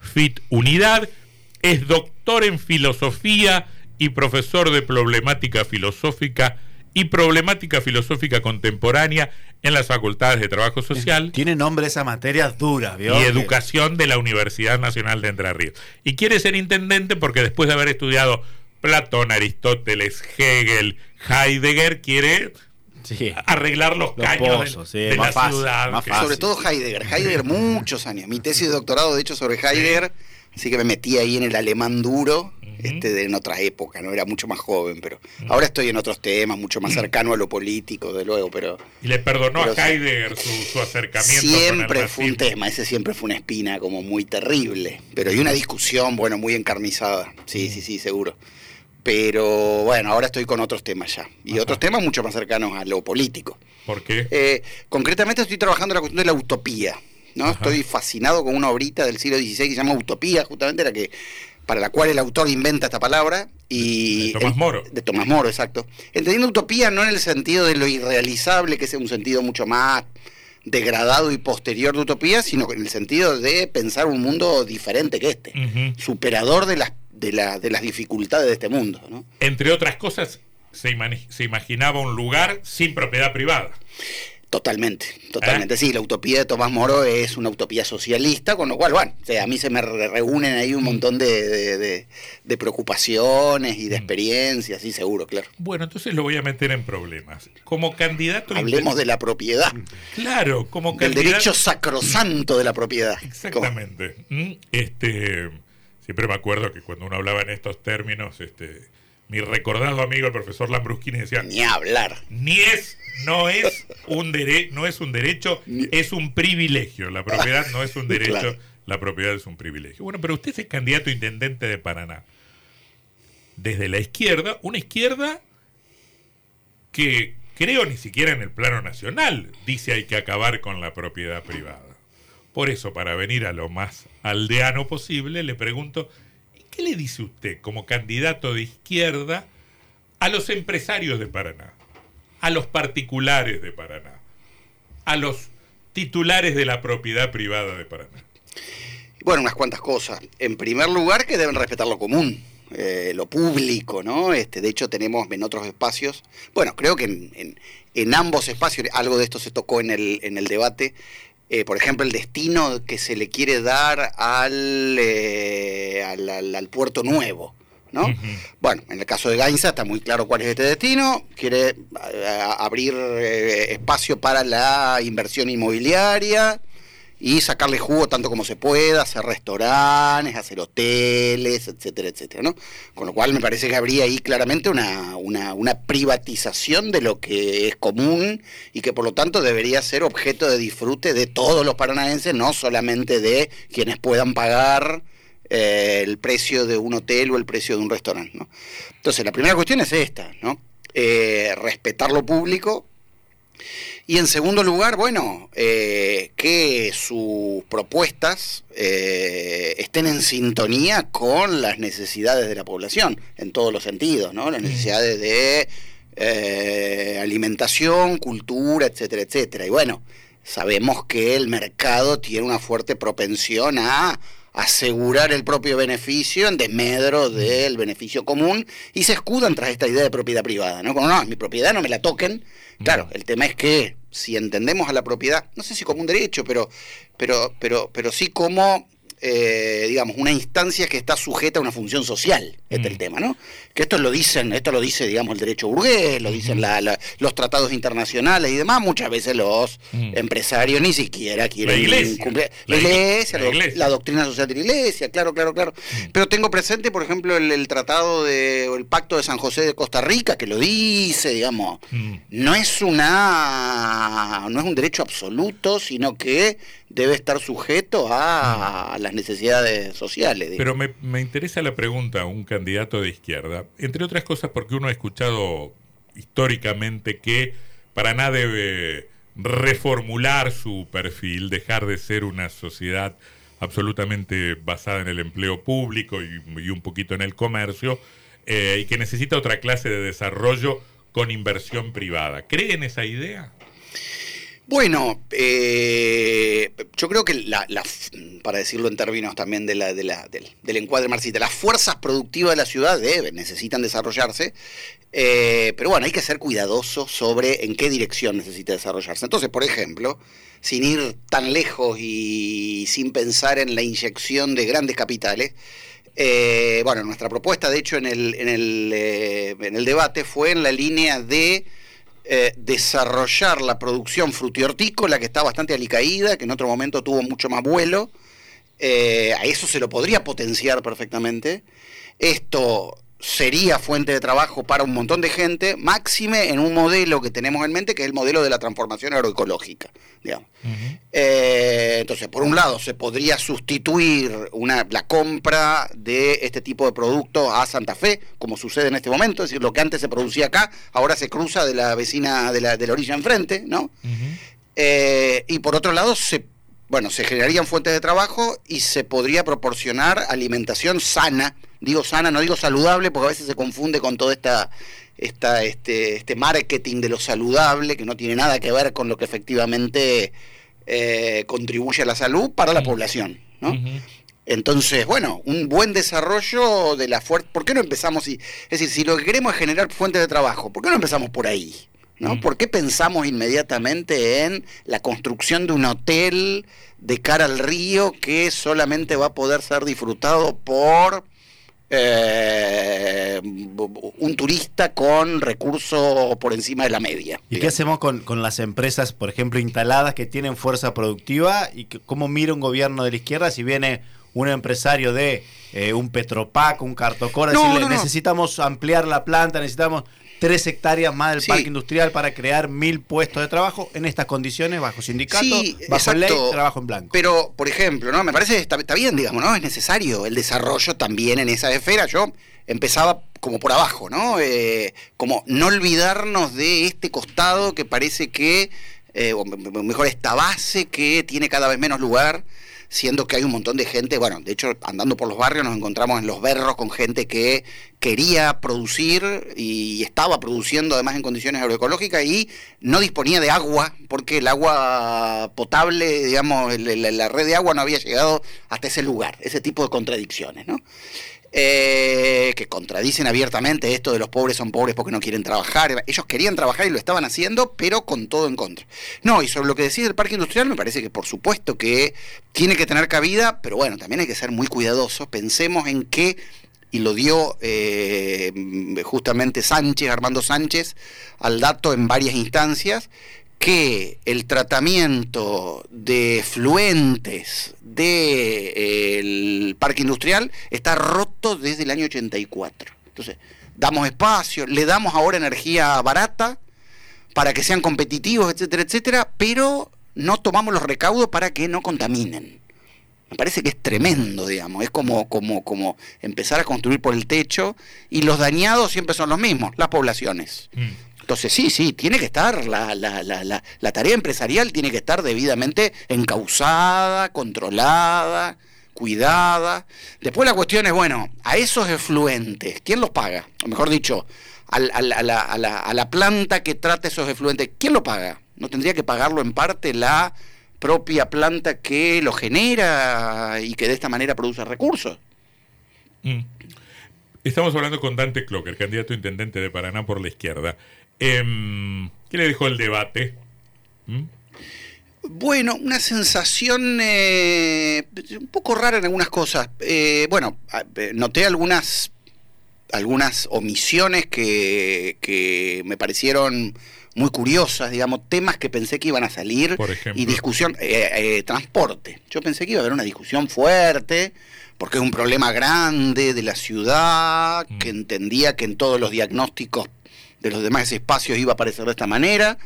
FIT Unidad, es doctor en filosofía y profesor de problemática filosófica y problemática filosófica contemporánea en las facultades de Trabajo Social. Tiene nombre esa materia dura, Y Educación de la Universidad Nacional de Entre Ríos. Y quiere ser intendente porque después de haber estudiado Platón, Aristóteles, Hegel, Heidegger, quiere arreglar los, caños de, la ciudad. Sobre todo Heidegger. Heidegger muchos años. Mi tesis de doctorado, de hecho, sobre Heidegger, así que me metí ahí en el alemán duro. Este, en otra época, ¿no? Era mucho más joven, pero ahora estoy en otros temas, mucho más cercano a lo político, de luego, pero... ¿Y le perdonó a Heidegger su, acercamiento? Siempre fue un tema, ese siempre fue una espina como muy terrible, pero hay una discusión, bueno, muy encarnizada, sí, sí, sí, seguro. Pero bueno, ahora estoy con otros temas ya. Y otros temas mucho más cercanos a lo político. ¿Por qué? Eh, concretamente estoy trabajando en la cuestión de la utopía. ¿no? Estoy fascinado con una obrita del siglo XVI que se llama Utopía, justamente la que para la cual el autor inventa esta palabra. Y de Tomás Moro. De Tomás Moro, exacto. Entendiendo utopía no en el sentido de lo irrealizable, que es un sentido mucho más degradado y posterior de utopía, sino en el sentido de pensar un mundo diferente que este, superador de las de, la, de las dificultades de este mundo. ¿no? Entre otras cosas, se, se imaginaba un lugar sin propiedad privada. Totalmente, totalmente. ¿Eh? Sí, la utopía de Tomás Moro es una utopía socialista, con lo cual, bueno, a mí se me reúnen ahí un mm. montón de, de, preocupaciones y de mm. experiencias, sí, seguro, claro. Bueno, entonces lo voy a meter en problemas. Como candidato... Hablemos de la propiedad. Claro, como candidato... El derecho sacrosanto de la propiedad. Exactamente. Mm, este siempre me acuerdo que cuando uno hablaba en estos términos, este, mi recordado amigo el profesor Lambrusquini decía ni hablar. Ni es no es un derecho, no es un derecho, es un privilegio. La propiedad no es un derecho, la propiedad es un privilegio. Bueno, pero usted es candidato a intendente de Paraná. Desde la izquierda, una izquierda que creo ni siquiera en el plano nacional dice hay que acabar con la propiedad privada. Por eso, para venir a lo más aldeano posible, le pregunto, ¿qué le dice usted como candidato de izquierda a los empresarios de Paraná, a los particulares de Paraná, a los titulares de la propiedad privada de Paraná? Bueno, unas cuantas cosas. En primer lugar, que deben respetar lo común. Eh, lo público, ¿no? Este, de hecho, tenemos en otros espacios, bueno, creo que en, ambos espacios, algo de esto se tocó en el debate, eh, por ejemplo, el destino que se le quiere dar al, eh, al, puerto nuevo. ¿no? Bueno, en el caso de Gainza está muy claro cuál es este destino. Quiere eh, abrir espacio para la inversión inmobiliaria y sacarle jugo tanto como se pueda, hacer restaurantes, hacer hoteles, etcétera, etcétera, ¿no? Con lo cual me parece que habría ahí claramente una, una, privatización de lo que es común y que por lo tanto debería ser objeto de disfrute de todos los paranaenses, no solamente de quienes puedan pagar eh, el precio de un hotel o el precio de un restaurante, ¿no? Entonces, la primera cuestión es esta, ¿no? Eh, respetar lo público, y en segundo lugar, bueno, eh, que sus propuestas eh, estén en sintonía con las necesidades de la población, en todos los sentidos, ¿no? Las necesidades de eh, alimentación, cultura, etcétera, etcétera. Y bueno, sabemos que el mercado tiene una fuerte propensión a asegurar el propio beneficio en desmedro del beneficio común y se escudan tras esta idea de propiedad privada, ¿no? Como no, mi propiedad no me la toquen, Claro, el tema es que si entendemos a la propiedad, no sé si como un derecho, pero, pero, pero, pero sí como eh, digamos, una instancia que está sujeta a una función social, este es el mm. tema, ¿no? Que esto lo dicen, esto lo dice, digamos, el derecho burgués, lo dicen los tratados internacionales y demás, muchas veces los mm. empresarios ni siquiera quieren cumplir la iglesia, la, doctrina social de la iglesia, claro, claro, claro. Mm. Pero tengo presente, por ejemplo, el, tratado de, o el pacto de San José de Costa Rica, que lo dice, digamos, no es una, no es un derecho absoluto, sino que debe estar sujeto a, las necesidades sociales. Pero me, me, interesa la pregunta, un candidato de izquierda, entre otras cosas porque uno ha escuchado históricamente que Paraná debe reformular su perfil, dejar de ser una sociedad absolutamente basada en el empleo público y, un poquito en el comercio, eh, y que necesita otra clase de desarrollo con inversión privada. ¿Cree en esa idea? Bueno, eh, yo creo que, la, para decirlo en términos también del, del encuadre marxista, las fuerzas productivas de la ciudad deben, necesitan desarrollarse, eh, pero bueno, hay que ser cuidadosos sobre en qué dirección necesita desarrollarse. Entonces, por ejemplo, sin ir tan lejos y sin pensar en la inyección de grandes capitales, eh, bueno, nuestra propuesta, de hecho, en el, eh, en el debate fue en la línea de eh, desarrollar la producción frutihortícola, que está bastante alicaída, que en otro momento tuvo mucho más vuelo. Eh, a eso se lo podría potenciar perfectamente. Esto sería fuente de trabajo para un montón de gente, máxime en un modelo que tenemos en mente, que es el modelo de la transformación agroecológica. Digamos. Eh, entonces, por un lado, se podría sustituir una, la compra de este tipo de productos a Santa Fe, como sucede en este momento, es decir, lo que antes se producía acá, ahora se cruza de la vecina de la, de la orilla enfrente, ¿no? Eh, y por otro lado, se, bueno, se generarían fuentes de trabajo y se podría proporcionar alimentación sana. Digo sana, no digo saludable, porque a veces se confunde con todo esta, esta, este, este marketing de lo saludable, que no tiene nada que ver con lo que efectivamente eh, contribuye a la salud para la población. ¿no? Entonces, bueno, un buen desarrollo de la fuerza. ¿Por qué no empezamos? Y, es decir, si lo que queremos es generar fuentes de trabajo, ¿por qué no empezamos por ahí? ¿no? ¿Por qué pensamos inmediatamente en la construcción de un hotel de cara al río que solamente va a poder ser disfrutado por eh, un turista con recursos por encima de la media? ¿Y qué hacemos con, con las empresas, por ejemplo, instaladas que tienen fuerza productiva? ¿Y que- cómo mira un gobierno de la izquierda si viene un empresario de eh, un Petropac, un Cartocor, a No, decirle, no, no. necesitamos ampliar la planta, necesitamos tres hectáreas más del Sí. parque industrial para crear mil puestos de trabajo en estas condiciones, bajo sindicato, Sí, bajo ley, exacto. trabajo en blanco. Pero, por ejemplo, ¿no? Me parece que está, está bien, digamos, ¿no? Es necesario el desarrollo también en esa esfera. Yo empezaba como por abajo, ¿no? Eh, como no olvidarnos de este costado que parece que, eh, o me- me- mejor esta base que tiene cada vez menos lugar, siendo que hay un montón de gente, bueno, de hecho, andando por los barrios nos encontramos en los berros con gente que quería producir y estaba produciendo además en condiciones agroecológicas y no disponía de agua, porque el agua potable, digamos, la red de agua no había llegado hasta ese lugar, ese tipo de contradicciones, ¿no? Eh, que contradicen abiertamente esto de los pobres son pobres porque no quieren trabajar. Ellos querían trabajar y lo estaban haciendo, pero con todo en contra. No, y sobre lo que decís del parque industrial, me parece que por supuesto que tiene que tener cabida, pero bueno, también hay que ser muy cuidadosos. Pensemos en que, y lo dio eh, justamente Sánchez, Armando Sánchez, al dato en varias instancias, que el tratamiento de fluentes del parque industrial está roto desde el año 84. Entonces, damos espacio, le damos ahora energía barata para que sean competitivos, etcétera, etcétera, pero no tomamos los recaudos para que no contaminen. Me parece que es tremendo, digamos. Es como, como, como empezar a construir por el techo y los dañados siempre son los mismos, las poblaciones. Mm. Entonces sí, sí, tiene que estar, la, la, la, la, la tarea empresarial tiene que estar debidamente encausada, controlada, cuidada. Después la cuestión es, bueno, a esos efluentes, ¿quién los paga? O mejor dicho, a, la, a la- a la planta que trata esos efluentes, ¿quién lo paga? ¿No tendría que pagarlo en parte la propia planta que lo genera y que de esta manera produce recursos? Mm. Estamos hablando con Dante Clocker, candidato a intendente de Paraná por la izquierda. Em, ¿Qué le dejó el debate? ¿Mm? Bueno, una sensación eh, un poco rara en algunas cosas. Eh, bueno, eh, noté algunas algunas omisiones que, que me parecieron muy curiosas, digamos, temas que pensé que iban a salir Por ejemplo. y discusión, eh, eh, transporte. Yo pensé que iba a haber una discusión fuerte, porque es un problema grande de la ciudad, Mm. que entendía que en todos los diagnósticos de los demás espacios iba a aparecer de esta manera.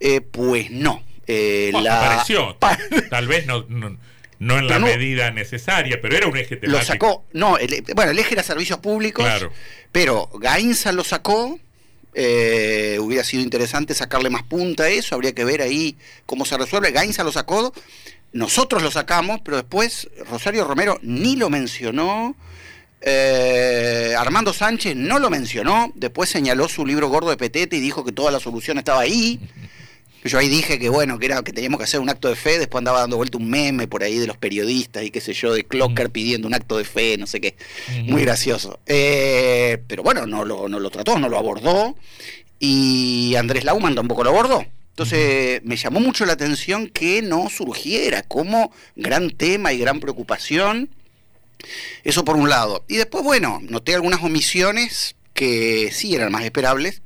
Eh, pues no. Eh, Bueno, la- apareció. pa- Tal vez no, no, no en la no- medida necesaria, pero era un eje temático. lo sacó, no, el- bueno, el eje era servicios públicos, Claro. pero Gainza lo sacó, eh, hubiera sido interesante sacarle más punta a eso, habría que ver ahí cómo se resuelve, Gainza lo sacó, nosotros lo sacamos, pero después Rosario Romero ni lo mencionó, eh, Armando Sánchez no lo mencionó, después señaló su libro gordo de Petete y dijo que toda la solución estaba ahí. Yo ahí dije que bueno, que era que teníamos que hacer un acto de fe, después andaba dando vuelta un meme por ahí de los periodistas y qué sé yo, de Clocker pidiendo un acto de fe, no sé qué. Muy gracioso. Eh, pero bueno, no lo, no lo trató, no lo abordó. Y Andrés Lauman tampoco lo abordó. Entonces me llamó mucho la atención que no surgiera como gran tema y gran preocupación. Eso por un lado. Y después, bueno, noté algunas omisiones que sí eran más esperables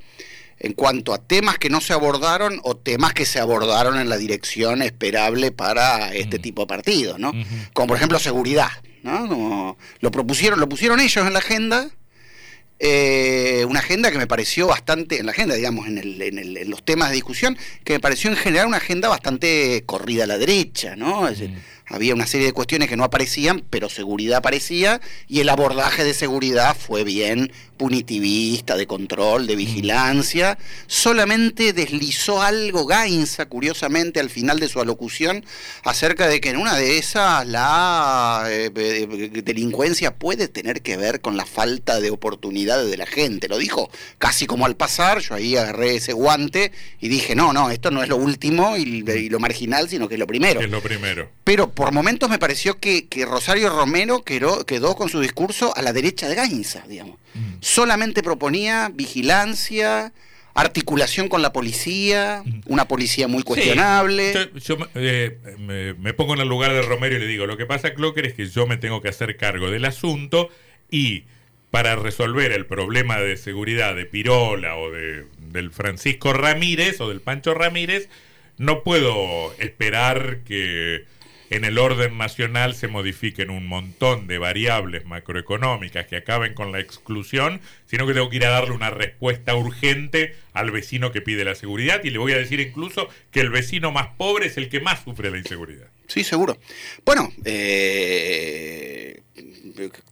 en cuanto a temas que no se abordaron o temas que se abordaron en la dirección esperable para este tipo de partidos, ¿no? Como por ejemplo seguridad, ¿no? lo propusieron, lo pusieron ellos en la agenda, eh, una agenda que me pareció bastante, en la agenda, digamos, en, el, en, los temas de discusión, que me pareció en general una agenda bastante corrida a la derecha, ¿no? Es decir, había una serie de cuestiones que no aparecían, pero seguridad aparecía, y el abordaje de seguridad fue bien punitivista, de control, de vigilancia. Solamente deslizó algo Gainza, curiosamente, al final de su alocución, acerca de que en una de esas la eh, delincuencia puede tener que ver con la falta de oportunidades de la gente. Lo dijo casi como al pasar, yo ahí agarré ese guante y dije, no, no, esto no es lo último y, lo marginal, sino que es lo primero. Es lo primero. Pero por momentos me pareció que, Rosario Romero quedó, quedó, con su discurso a la derecha de Gainza, digamos. Mm. Solamente proponía vigilancia, articulación con la policía, mm. una policía muy cuestionable. yo, eh, me, pongo en el lugar de Romero y le digo, lo que pasa, Clocker, es que yo me tengo que hacer cargo del asunto y para resolver el problema de seguridad de Pirola o de, del Francisco Ramírez o del Pancho Ramírez, no puedo esperar que en el orden nacional se modifiquen un montón de variables macroeconómicas que acaben con la exclusión, sino que tengo que ir a darle una respuesta urgente al vecino que pide la seguridad y le voy a decir incluso que el vecino más pobre es el que más sufre la inseguridad. Sí, seguro. Bueno, eh,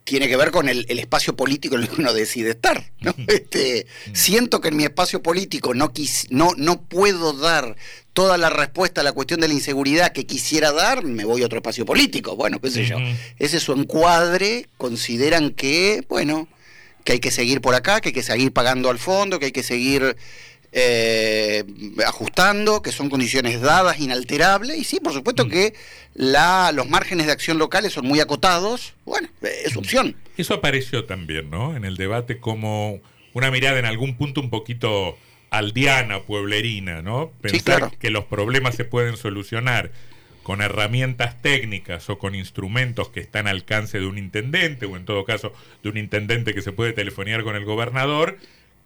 tiene que ver con el, espacio político en el que uno decide estar. Este, siento que en mi espacio político no, no, no puedo dar toda la respuesta a la cuestión de la inseguridad que quisiera dar, me voy a otro espacio político. Bueno, qué sé yo. Ese es su encuadre, consideran que, bueno, que hay que seguir por acá, que hay que seguir pagando al fondo, que hay que seguir eh, ajustando, que son condiciones dadas, inalterables, y sí, por supuesto mm. que la, los márgenes de acción locales son muy acotados, bueno, es opción. Eso apareció también, ¿no? En el debate como una mirada en algún punto un poquito aldeana, pueblerina, ¿no? Pensar que los problemas se pueden solucionar con herramientas técnicas o con instrumentos que están al alcance de un intendente, o en todo caso de un intendente que se puede telefonear con el gobernador,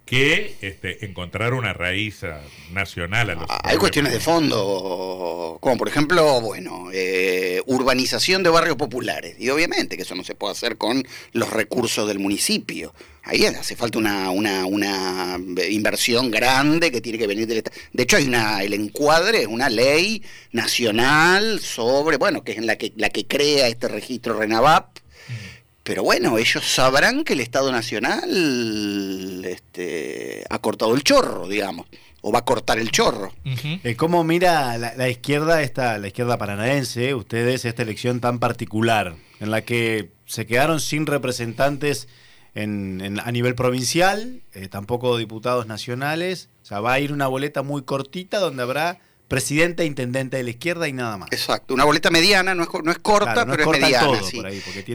que este, encontrar una raíz ah, nacional a los ah, Hay cuestiones de fondo, como por ejemplo, bueno, eh, urbanización de barrios populares. Y obviamente que eso no se puede hacer con los recursos del municipio. Ahí hace falta una, una, una inversión grande que tiene que venir del Estado. De hecho, hay una, el encuadre es una ley nacional sobre, bueno, que es en la que, la que crea este registro RENAVAP pero bueno, ellos sabrán que el Estado Nacional este, ha cortado el chorro, digamos, o va a cortar el chorro. Eh, ¿Cómo mira la, izquierda, esta, la izquierda paranaense, ustedes, esta elección tan particular, en la que se quedaron sin representantes en, a nivel provincial, eh, tampoco diputados nacionales? O sea, va a ir una boleta muy cortita donde habrá presidente e intendente de la izquierda y nada más. Exacto, una boleta mediana, no es, no es corta, pero es, mediana. sí,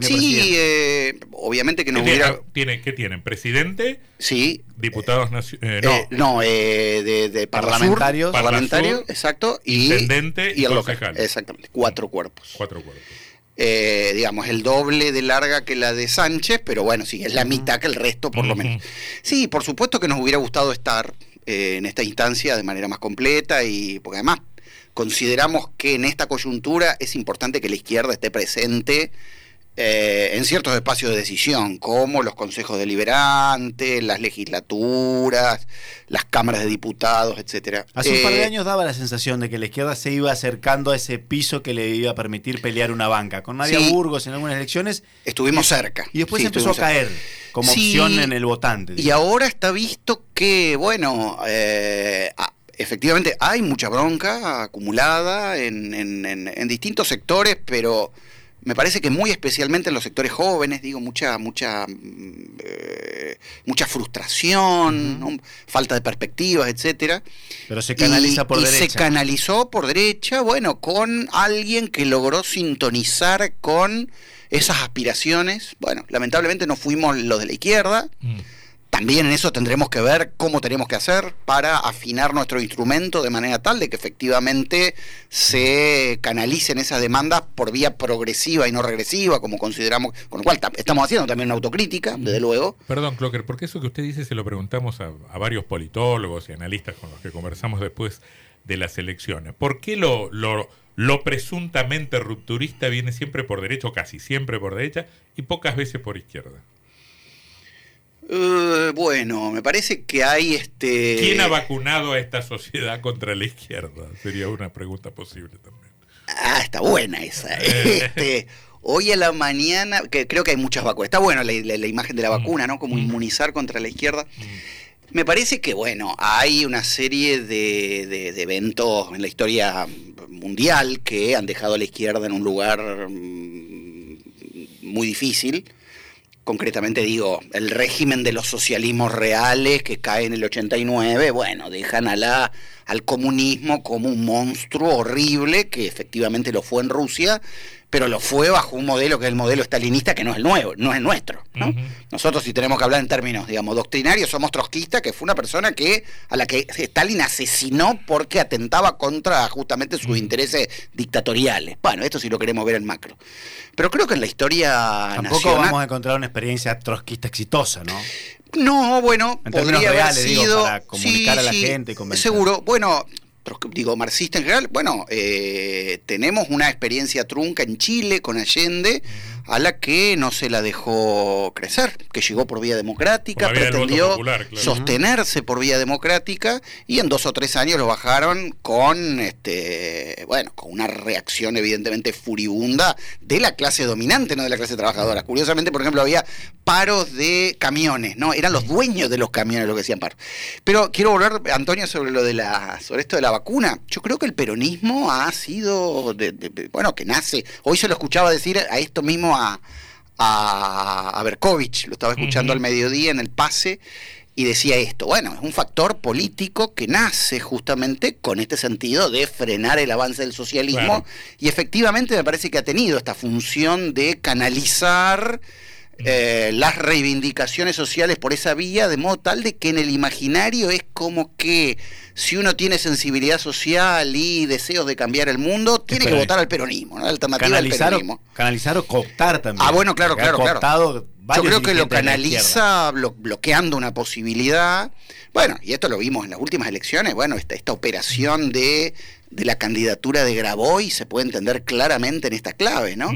sí eh, obviamente que no hubiera... ¿Tiene, ¿Qué tienen? ¿Presidente? Sí. ¿Diputados nacionales? Eh, no, eh, de, de parlamentarios. Parlamentario, exacto. Y, intendente y, el local. Exactamente, cuatro cuerpos. Cuatro cuerpos. digamos, el doble de larga que la de Sánchez, pero bueno, sí, es la mitad que el resto, por lo menos. Sí, por supuesto que nos hubiera gustado estar, eh, en esta instancia de manera más completa y porque además consideramos que en esta coyuntura es importante que la izquierda esté presente eh, en ciertos espacios de decisión, como los consejos deliberantes, las legislaturas, las cámaras de diputados, etcétera. Hace un par de eh, años daba la sensación de que la izquierda se iba acercando a ese piso que le iba a permitir pelear una banca. Con Nadia Burgos en algunas elecciones. Estuvimos cerca. Y después empezó a caer como opción en el votante. Y ahora está visto que, bueno, eh, efectivamente hay mucha bronca acumulada en, en distintos sectores, pero me parece que muy especialmente en los sectores jóvenes, digo, mucha, mucha, mm, eh, mucha frustración, falta de perspectivas, etcétera. Pero se canaliza por y derecha. se canalizó por derecha, bueno, con alguien que logró sintonizar con esas aspiraciones. Bueno, lamentablemente no fuimos los de la izquierda. Mm. También en eso tendremos que ver cómo tenemos que hacer para afinar nuestro instrumento de manera tal de que efectivamente se canalicen esas demandas por vía progresiva y no regresiva, como consideramos, con lo cual ta- estamos haciendo también una autocrítica, desde luego. Perdón, Clocker, porque eso que usted dice se lo preguntamos a, a varios politólogos y analistas con los que conversamos después de las elecciones. ¿Por qué lo, lo, lo presuntamente rupturista viene siempre por derecha, o casi siempre por derecha, y pocas veces por izquierda? Eh, bueno, me parece que hay este... ¿Quién ha vacunado a esta sociedad contra la izquierda? Sería una pregunta posible también. Ah, está buena esa. Este, hoy a la mañana, que creo que hay muchas vacunas. Está bueno la, la- la imagen de la vacuna, ¿no? Como Mm. inmunizar contra la izquierda. Me parece que, bueno, hay una serie de, de- de eventos en la historia mundial que han dejado a la izquierda en un lugar mm, muy difícil. Concretamente digo, el régimen de los socialismos reales que cae en el 89, bueno, dejan a la, al comunismo como un monstruo horrible, que efectivamente lo fue en Rusia, pero lo fue bajo un modelo que es el modelo stalinista, que no es el nuevo, no es el nuestro. ¿no? Nosotros si tenemos que hablar en términos, digamos, doctrinarios, somos trotskistas, que fue una persona que a la que Stalin asesinó porque atentaba contra justamente sus intereses dictatoriales. Bueno, esto sí lo queremos ver en macro. Pero creo que en la historia Tampoco nacional... vamos a encontrar una experiencia trotskista exitosa, ¿no? No, bueno, En términos podría haber reales, digo, para comunicar a la gente y convencer. Seguro, bueno, digo, marxista en general, bueno, eh, tenemos una experiencia trunca en Chile con Allende, a la que no se la dejó crecer, que llegó por vía democrática, Por pretendió popular, claro. sostenerse por vía democrática, y en dos o tres años lo bajaron con, este, bueno, con una reacción evidentemente furibunda de la clase dominante, no de la clase trabajadora. Curiosamente, por ejemplo, había paros de camiones, ¿no? Eran los dueños de los camiones los que hacían paro. Pero quiero volver, Antonio, sobre lo de la, sobre esto de la vacuna. Yo creo que el peronismo ha sido, de- de- de- bueno, que nace. Hoy se lo escuchaba decir a esto mismo a, a, a Berkovich, lo estaba escuchando al mediodía en el pase. Y decía esto, bueno, es un factor político que nace justamente con este sentido de frenar el avance del socialismo y efectivamente me parece que ha tenido esta función de canalizar eh, las reivindicaciones sociales por esa vía, de modo tal de que en el imaginario es como que si uno tiene sensibilidad social y deseos de cambiar el mundo, tiene que votar al peronismo, ¿no? alternativa al Canalizar o, peronismo. canalizar o cooptar también. Ah, bueno, claro, claro, claro. Yo creo que lo canaliza blo- bloqueando una posibilidad. Bueno, y esto lo vimos en las últimas elecciones. Bueno, esta, esta operación de, de la candidatura de Graboy se puede entender claramente en esta clave, ¿no?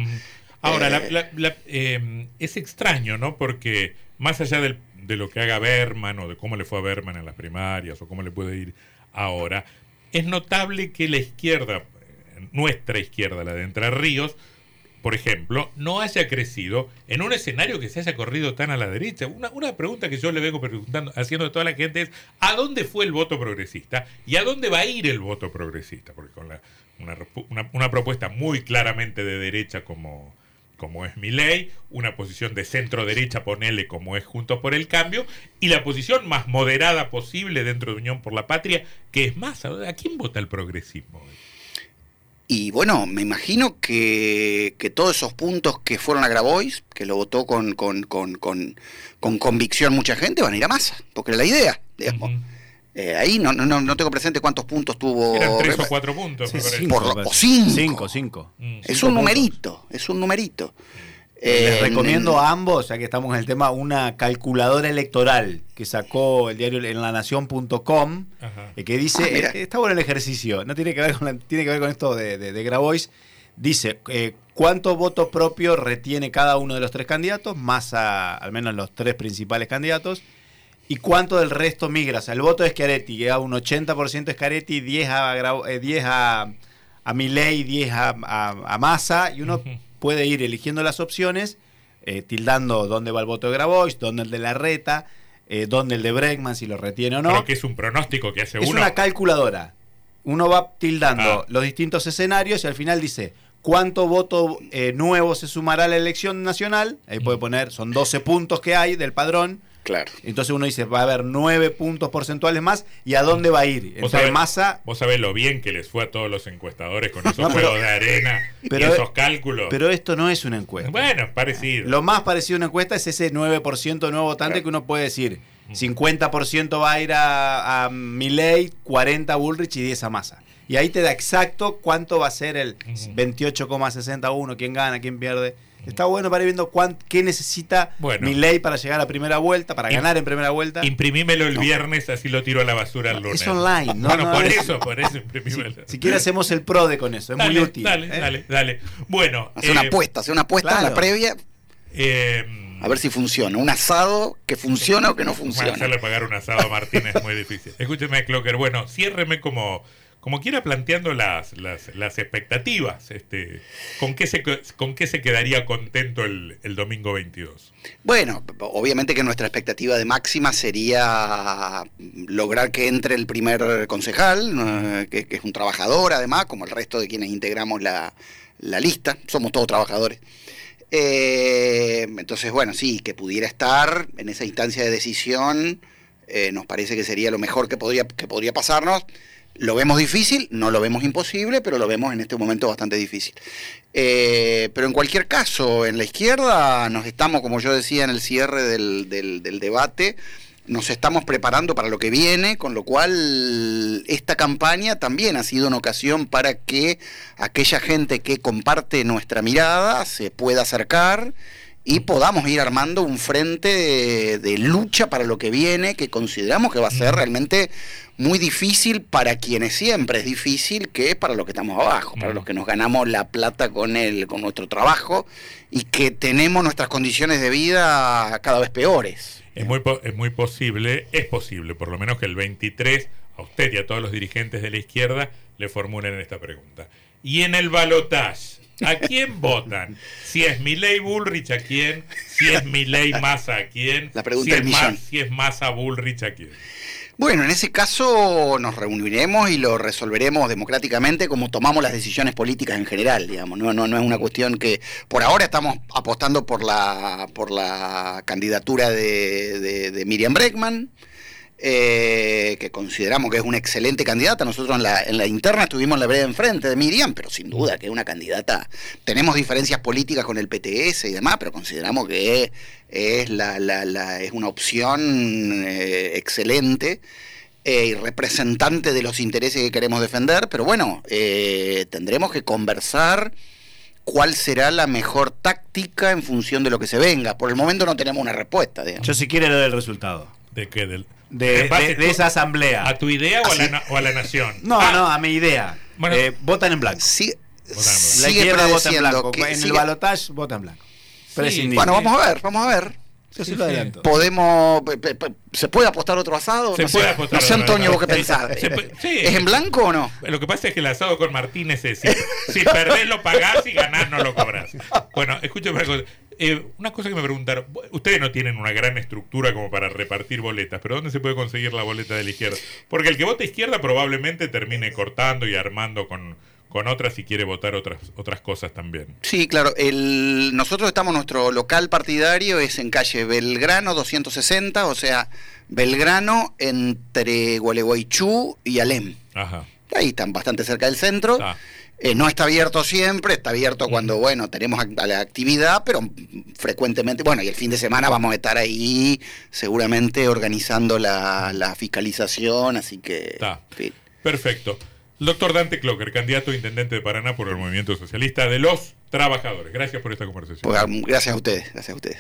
Ahora, la- Eh, la- la- eh, es extraño, ¿no? Porque más allá del- de lo que haga Berman o de cómo le fue a Berman en las primarias o cómo le puede ir ahora, es notable que la izquierda, nuestra izquierda, la de Entre Ríos, por ejemplo, no haya crecido en un escenario que se haya corrido tan a la derecha. Una, una pregunta que yo le vengo preguntando, haciendo a toda la gente es, ¿a dónde fue el voto progresista? ¿Y a dónde va a ir el voto progresista? Porque con la, una, una- una propuesta muy claramente de derecha como, como es mi ley, una posición de centro derecha, ponele como es Juntos por el Cambio, y la posición más moderada posible dentro de Unión por la Patria, que es más, ¿a quién vota el progresismo? Y bueno, me imagino que, que todos esos puntos que fueron a Grabois, que lo votó con, con, con, con, con convicción mucha gente, van a ir a masa, porque era la idea. digamos. Eh, ahí no, no, no, no tengo presente cuántos puntos tuvo. Eran tres o cuatro puntos, Sí, me parece. cinco, Por lo- me o cinco. Cinco, cinco. Mm. Es Cinco un puntos. numerito, es un numerito. Les Eh, recomiendo en- a ambos, ya que estamos en el tema, una calculadora electoral que sacó el diario en lanación.com, Ajá. eh, que dice, Ah, eh, está bueno el ejercicio, no tiene que ver con, la- tiene que ver con esto de, de, de Grabois, dice eh, cuánto voto propio retiene cada uno de los tres candidatos, más a, al menos los tres principales candidatos, y cuánto del resto migra. O sea, el voto de Schiaretti, que a un 80% es Schiaretti, 10 a, eh, 10 a, a Milei, 10 a, a, a Massa, y uno puede ir eligiendo las opciones, eh, tildando dónde va el voto de Grabois, dónde el de Larreta, eh, dónde el de Bregman, si lo retiene o no. Pero que es un pronóstico que hace Es uno. una calculadora. Uno va tildando Ah. los distintos escenarios y al final dice cuánto voto eh, nuevo se sumará a la elección nacional. Ahí puede poner, son 12 puntos que hay del padrón. Claro. Entonces uno dice, va a haber nueve puntos porcentuales más, ¿y a dónde va a ir? Vos Entre sabés, masa... vos sabés lo bien que les fue a todos los encuestadores con esos No, pero- juegos de arena pero- y esos cálculos. Pero esto no es una encuesta. bueno, parecido. Lo más parecido a una encuesta es ese 9% de nuevo votante que uno puede decir. 50% va a ir a, a Milley, 40 a Bullrich y 10 a Massa. Y ahí te da exacto cuánto va a ser el 28,61, quién gana, quién pierde. Está bueno para ir viendo cuán- qué necesita Bueno. Milley para llegar a primera vuelta, para ganar en primera vuelta. Imprimímelo el viernes, así lo tiro a la basura el lunes. Es online, no, Bueno, no por es- eso, por eso imprimímelo. Si quiere hacemos el pro de con eso, es dale, muy útil. Dale, ¿eh? dale, dale. Bueno, Hacer una eh, apuesta, hacer una apuesta en la previa, eh, a ver si funciona. Un asado que funciona o que no Bueno, funciona. hacerle pagar un asado a Martín es muy difícil. Escúcheme, Clocker. Bueno, ciérreme como, como quiera planteando las, las, expectativas. Este, ¿con, qué se, ¿Con qué se quedaría contento el, el domingo 22? Bueno, obviamente que nuestra expectativa de máxima sería lograr que entre el primer concejal, eh, que, que es un trabajador además, como el resto de quienes integramos la, la lista, somos todos trabajadores. Eh, entonces, bueno, sí, que pudiera estar en esa instancia de decisión, eh, nos parece que sería lo mejor que podría, que podría pasarnos. Lo vemos difícil, no lo vemos imposible, pero lo vemos en este momento bastante difícil. Eh, pero en cualquier caso, en la izquierda nos estamos, como yo decía en el cierre del, del- del debate, nos estamos preparando para lo que viene, con lo cual esta campaña también ha sido una ocasión para que aquella gente que comparte nuestra mirada se pueda acercar y podamos ir armando un frente de, de lucha para lo que viene, que consideramos que va a ser realmente muy difícil para quienes siempre es difícil, que es para los que estamos abajo, para los que nos ganamos la plata con el, con nuestro trabajo y que tenemos nuestras condiciones de vida cada vez peores. Es muy, es muy posible, es posible, por lo menos que el 23, a usted y a todos los dirigentes de la izquierda, le formulen esta pregunta. Y en el balotaje, ¿a quién votan? Si es Milei Bullrich, ¿a quién? Si es Milei Massa, ¿a quién? La pregunta si es. Si es Massa Bullrich, ¿a quién? Bueno, en ese caso nos reuniremos y lo resolveremos democráticamente como tomamos las decisiones políticas en general, digamos. No, no, no es una cuestión que por ahora estamos apostando por la por la candidatura de, de- de Miriam Breckman, eh, que consideramos que es una excelente candidata. Nosotros en la, en la interna estuvimos la breve enfrente de Miriam, pero sin duda que es una candidata. Tenemos diferencias políticas con el PTS y demás, pero consideramos que es, es una opción eh, excelente eh, y representante de los intereses que queremos defender, pero bueno, eh, tendremos que conversar cuál será la mejor táctica en función de lo que se venga. Por el momento no tenemos una respuesta. digamos. Yo si quiere le doy el resultado. ¿De qué? Del, De, esa asamblea. ¿A tu idea o a, la, o a la nación? No, Ah, no, a mi idea. Bueno. Eh, votan en blanco. Sí-. La sigue izquierda vota en blanco. que en el balotaje vota en blanco. Bueno, vamos a ver, vamos a ver. Yo sí Sí, lo sí. adelanto. Podemos, pe- pe- pe- ¿se puede apostar otro asado? Se no puede sé, apostar no sé, Antonio, vos qué pensás. Sí. ¿Es en blanco o no? Lo que pasa es que el asado con Martínez es si, si perdés lo pagás y ganás no lo cobras. Bueno, escúchame una cosa. Eh, una cosa que me preguntaron, ustedes no tienen una gran estructura como para repartir boletas, pero ¿dónde se puede conseguir la boleta de la izquierda? Porque el que vota izquierda probablemente termine cortando y armando con, con otras si quiere votar otras, otras cosas también. Sí, claro. El, nosotros estamos, nuestro local partidario es en calle Belgrano 260, o sea, Belgrano entre Gualeguaychú y Alem. Ajá. Ahí están bastante cerca del centro. Ah. Eh, no está abierto siempre, está abierto cuando, bueno, tenemos la actividad, pero frecuentemente, bueno, y el fin de semana vamos a estar ahí seguramente organizando la, la fiscalización, así que... Está. fin. Perfecto. Doctor Dante Clocker, candidato a intendente de Paraná por el Movimiento Socialista de los Trabajadores. Gracias por esta conversación. Pues, gracias a ustedes, gracias a ustedes.